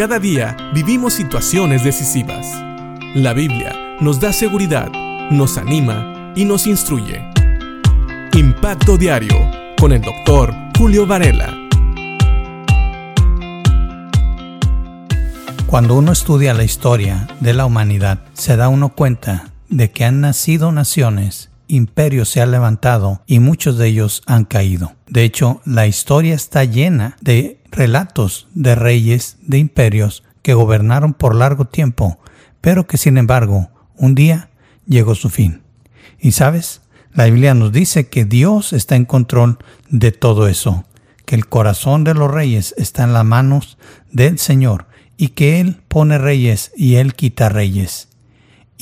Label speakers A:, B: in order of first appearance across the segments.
A: Cada día vivimos situaciones decisivas. La Biblia nos da seguridad, nos anima y nos instruye. Impacto Diario con el doctor Julio Varela.
B: Cuando uno estudia la historia de la humanidad, se da uno cuenta de que han nacido naciones, imperios se han levantado y muchos de ellos han caído. De hecho, la historia está llena de relatos de reyes, de imperios que gobernaron por largo tiempo, pero que sin embargo un día llegó su fin. Y sabes, la Biblia nos dice que Dios está en control de todo eso, que el corazón de los reyes está en las manos del Señor y que Él pone reyes y Él quita reyes.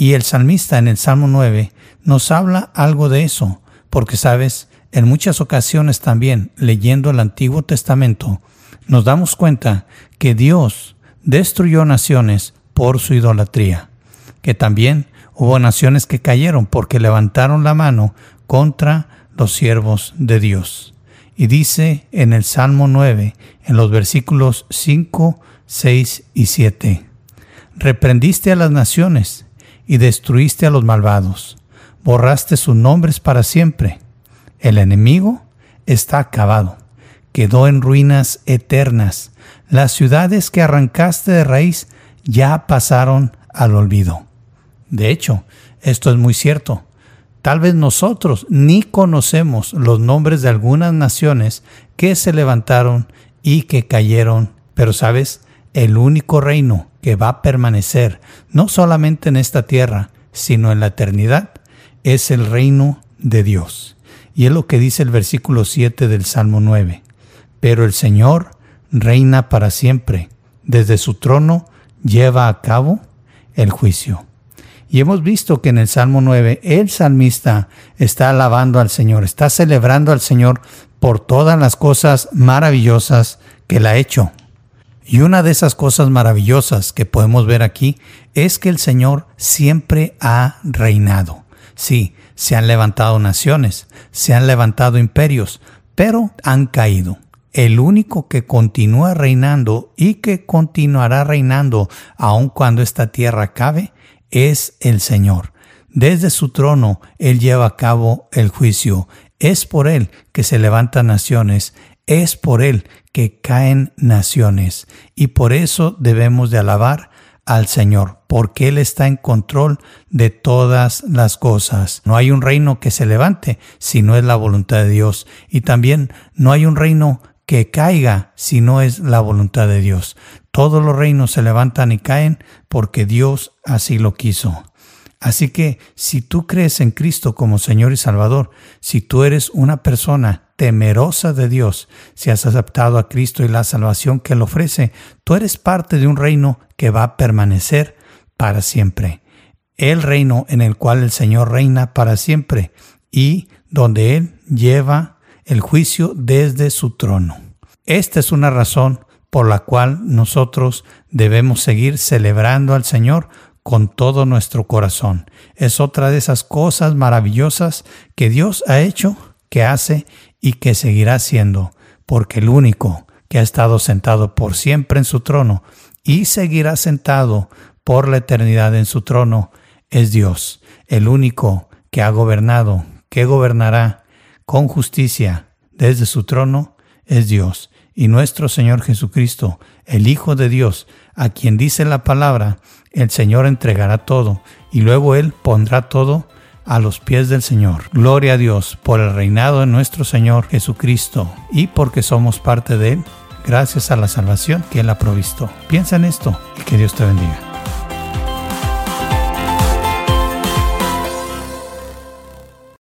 B: Y el salmista en el Salmo 9 nos habla algo de eso, porque sabes, en muchas ocasiones también, leyendo el Antiguo Testamento, nos damos cuenta que Dios destruyó naciones por su idolatría, que también hubo naciones que cayeron porque levantaron la mano contra los siervos de Dios. Y dice en el Salmo 9, en los versículos 5, 6 y 7. Reprendiste a las naciones y destruiste a los malvados. Borraste sus nombres para siempre. El enemigo está acabado. Quedó en ruinas eternas. Las ciudades que arrancaste de raíz ya pasaron al olvido. De hecho, esto es muy cierto. Tal vez nosotros ni conocemos los nombres de algunas naciones que se levantaron y que cayeron, pero sabes, el único reino que va a permanecer no solamente en esta tierra, sino en la eternidad, es el reino de Dios. Y es lo que dice el versículo 7 del Salmo 9. Pero el Señor reina para siempre. Desde su trono lleva a cabo el juicio. Y hemos visto que en el Salmo 9 el salmista está alabando al Señor, está celebrando al Señor por todas las cosas maravillosas que él ha hecho. Y una de esas cosas maravillosas que podemos ver aquí es que el Señor siempre ha reinado. Sí, se han levantado naciones, se han levantado imperios, pero han caído. El único que continúa reinando y que continuará reinando aun cuando esta tierra acabe es el Señor. Desde su trono Él lleva a cabo el juicio. Es por Él que se levantan naciones, es por Él que caen naciones y por eso debemos de alabar al Señor, porque Él está en control de todas las cosas. No hay un reino que se levante si no es la voluntad de Dios y también no hay un reino que caiga si no es la voluntad de Dios. Todos los reinos se levantan y caen porque Dios así lo quiso. Así que si tú crees en Cristo como Señor y Salvador, si tú eres una persona temerosa de Dios, si has aceptado a Cristo y la salvación que Él ofrece, tú eres parte de un reino que va a permanecer para siempre. El reino en el cual el Señor reina para siempre y donde Él lleva el juicio desde su trono. Esta es una razón por la cual nosotros debemos seguir celebrando al Señor con todo nuestro corazón. Es otra de esas cosas maravillosas que Dios ha hecho, que hace y que seguirá haciendo, porque el único que ha estado sentado por siempre en su trono y seguirá sentado por la eternidad en su trono es Dios, el único que ha gobernado, que gobernará con justicia desde su trono es Dios. Y nuestro Señor Jesucristo, el Hijo de Dios, a quien dice la palabra, el Señor entregará todo y luego Él pondrá todo a los pies del Señor. Gloria a Dios por el reinado de nuestro Señor Jesucristo y porque somos parte de Él, gracias a la salvación que Él ha provisto. Piensa en esto y que Dios te bendiga.